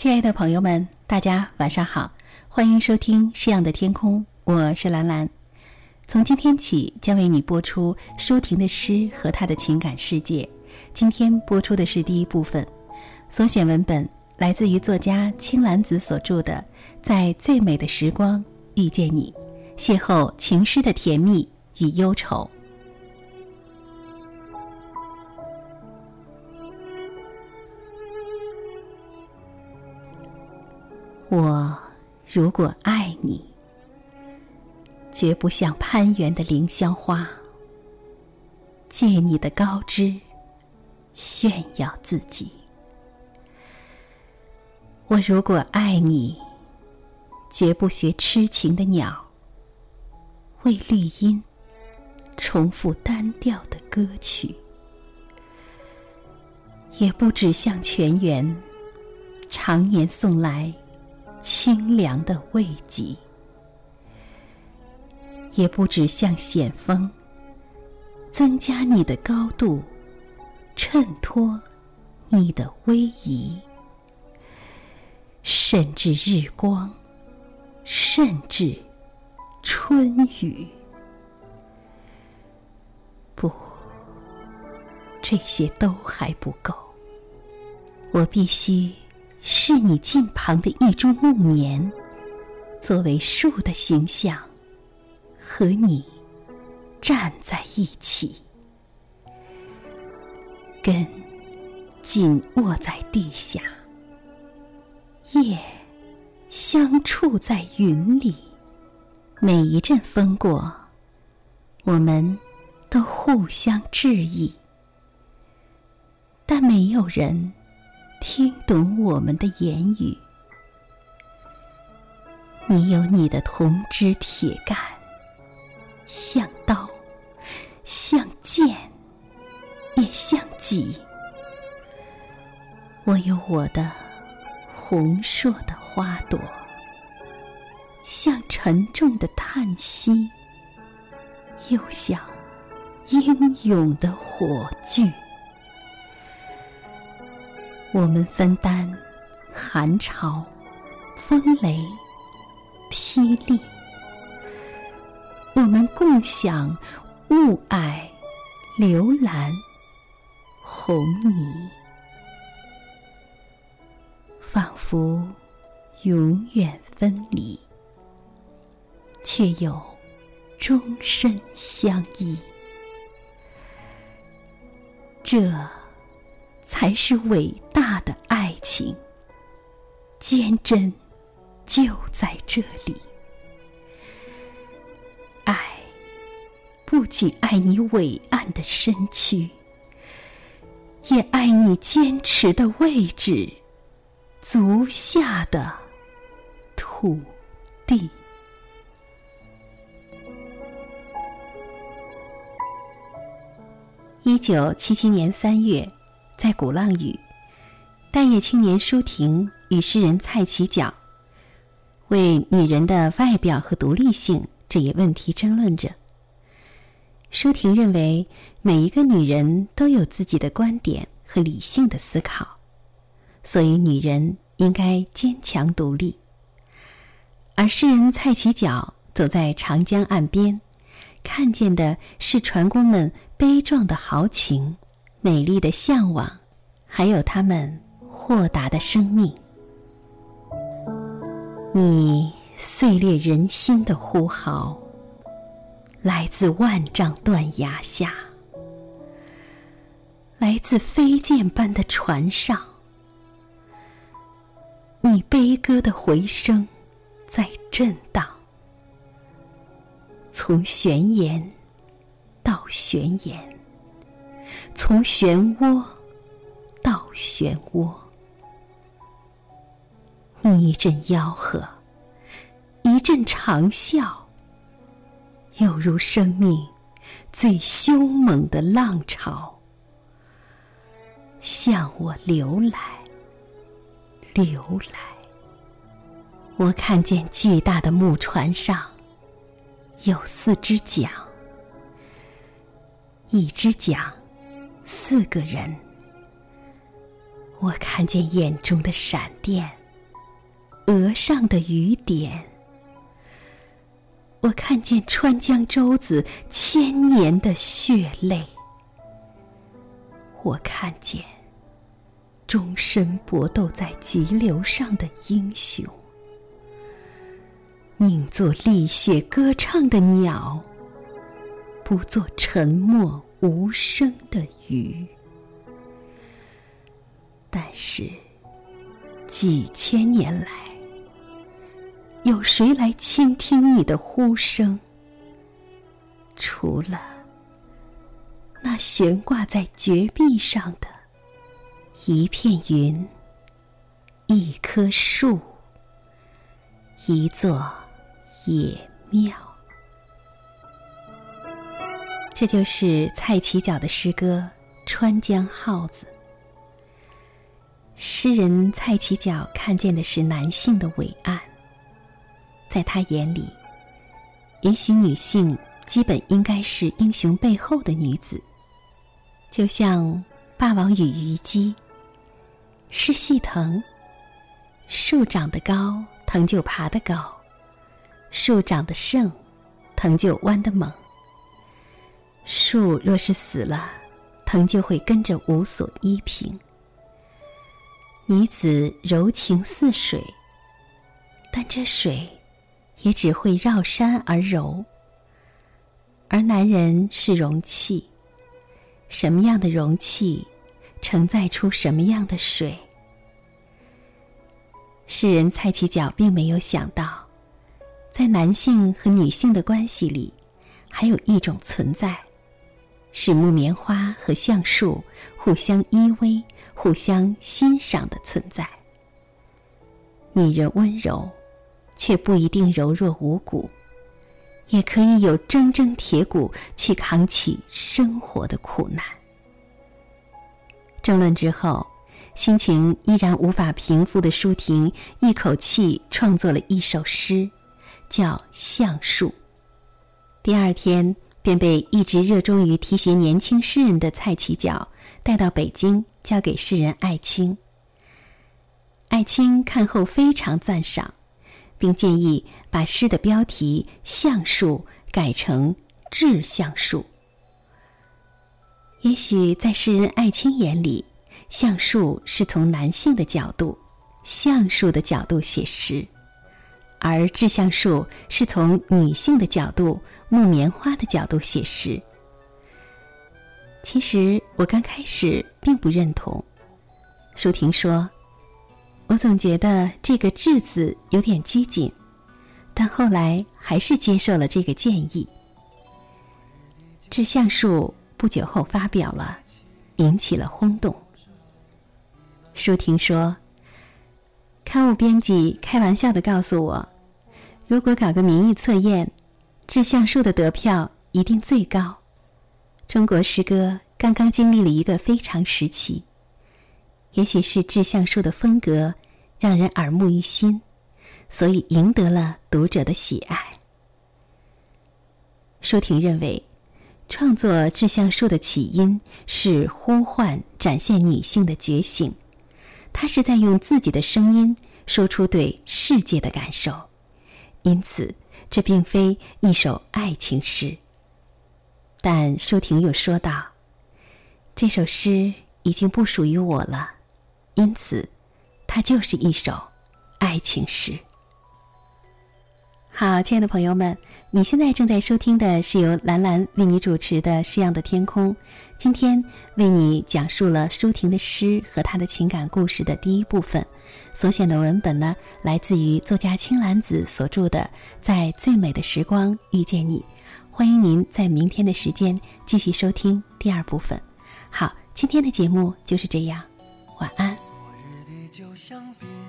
亲爱的朋友们，大家晚上好，欢迎收听《诗样的天空》，我是兰兰。从今天起，将为你播出舒婷的诗和她的情感世界。今天播出的是第一部分，所选文本来自于作家青兰子所著的《在最美的时光遇见你》，邂逅情诗的甜蜜与忧愁。我如果爱你，绝不像攀援的凌香花，借你的高枝炫耀自己。我如果爱你，绝不学痴情的鸟，为绿荫重复单调的歌曲，也不止向泉源常年送来。清凉的慰藉，也不止像险峰增加你的高度，衬托你的威仪，甚至日光，甚至春雨。不，这些都还不够，我必须。是你近旁的一株木棉，作为树的形象，和你站在一起，根紧握在地下，叶相触在云里。每一阵风过，我们都互相致意，但没有人。听懂我们的言语，你有你的铜枝铁干，像刀，像剑，也像戟。我有我的红硕的花朵，像沉重的叹息，又像英勇的火炬。我们分担寒潮、风雷、霹雳；我们共享雾霭、流岚、红霓，仿佛永远分离，却又终身相依。这。才是伟大的爱情，坚贞就在这里。爱不仅爱你伟岸的身躯，也爱你坚持的位置，足下的土地。一九七七年三月。在鼓浪屿，待业青年舒婷与诗人蔡其角为女人的外表和独立性这一问题争论着。舒婷认为，每一个女人都有自己的观点和理性的思考，所以女人应该坚强独立。而诗人蔡其角走在长江岸边，看见的是船工们悲壮的豪情。美丽的向往，还有他们豁达的生命。你碎裂人心的呼号，来自万丈断崖下，来自飞剑般的船上。你悲歌的回声在震荡，从悬岩到悬岩。从漩涡到漩涡，你一阵吆喝，一阵长啸，犹如生命最凶猛的浪潮，向我流来，流来。我看见巨大的木船上有四只桨，一只桨。四个人，我看见眼中的闪电额上的雨点。我看见川江舟子千年的血泪，我看见终身搏斗在急流上的英雄，宁做沥血歌唱的鸟，不做沉默无声的鱼。但是几千年来。有谁来倾听你的呼声？除了那悬挂在绝壁上的一片云、一棵树、一座野庙。这就是蔡其角的诗歌《川江号子》。诗人蔡其角看见的是男性的伟岸。在他眼里，也许女性基本应该是英雄背后的女子，就像霸王与虞姬。是细藤，树长得高，藤就爬得高；树长得盛，藤就弯得猛。树若是死了，藤就会跟着无所依凭。女子柔情似水，但这水。也只会绕山而柔，而男人是容器，什么样的容器，承载出什么样的水。诗人蔡其脚并没有想到，在男性和女性的关系里，还有一种存在，是木棉花和橡树互相依偎、互相欣赏的存在。女人温柔。却不一定柔弱无骨，也可以有铮铮铁骨去扛起生活的苦难。争论之后，心情依然无法平复的舒婷一口气创作了一首诗，叫《橡树》。第二天便被一直热衷于提携年轻诗人的蔡其角带到北京，交给诗人艾青。艾青看后非常赞赏。并建议把诗的标题“橡树”改成“致橡树”。也许在诗人艾青眼里，橡树是从男性的角度、橡树的角度写诗，而致橡树是从女性的角度、木棉花的角度写诗。其实我刚开始并不认同，舒婷说。我总觉得这个“志”字有点拘谨，但后来还是接受了这个建议。致橡树不久后发表了，引起了轰动。舒婷说：“刊物编辑开玩笑的告诉我，如果搞个民意测验，致橡树的得票一定最高。中国诗歌刚刚经历了一个非常时期。”也许是致橡树的风格让人耳目一新，所以赢得了读者的喜爱。舒婷认为，创作致橡树的起因是呼唤展现女性的觉醒，他是在用自己的声音说出对世界的感受，因此这并非一首爱情诗。但舒婷又说道：“这首诗已经不属于我了。”因此，它就是一首爱情诗。好，亲爱的朋友们，你现在正在收听的是由兰兰为你主持的《诗样的天空》。今天为你讲述了舒婷的诗和她的情感故事的第一部分。所选的文本呢，来自于作家青兰子所著的《在最美的时光遇见你》。欢迎您在明天的时间继续收听第二部分。好，今天的节目就是这样。晚安。昨日的旧香槟未曾开启，风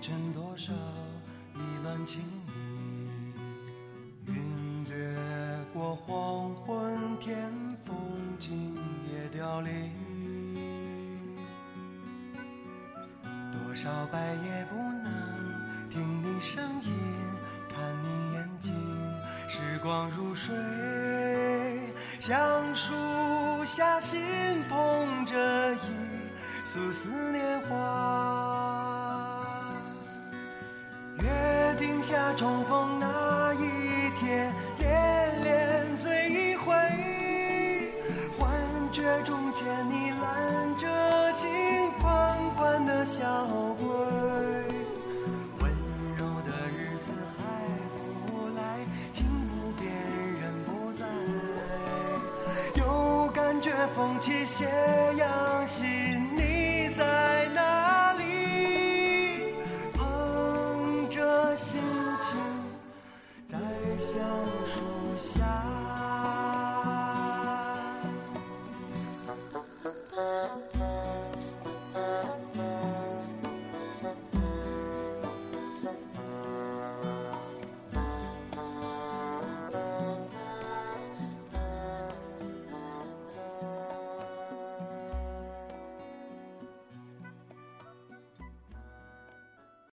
尘多少意乱情迷。云掠过黄昏，天风景也凋零。多少白夜不能听你声音，看你眼睛，时光如水。橡树下，心捧着一束思念花。下重逢那一天，恋恋醉一回，幻觉中见你揽着金款款的小鬼，温柔的日子还不来，情不变人不在，有感觉风起斜阳西。下。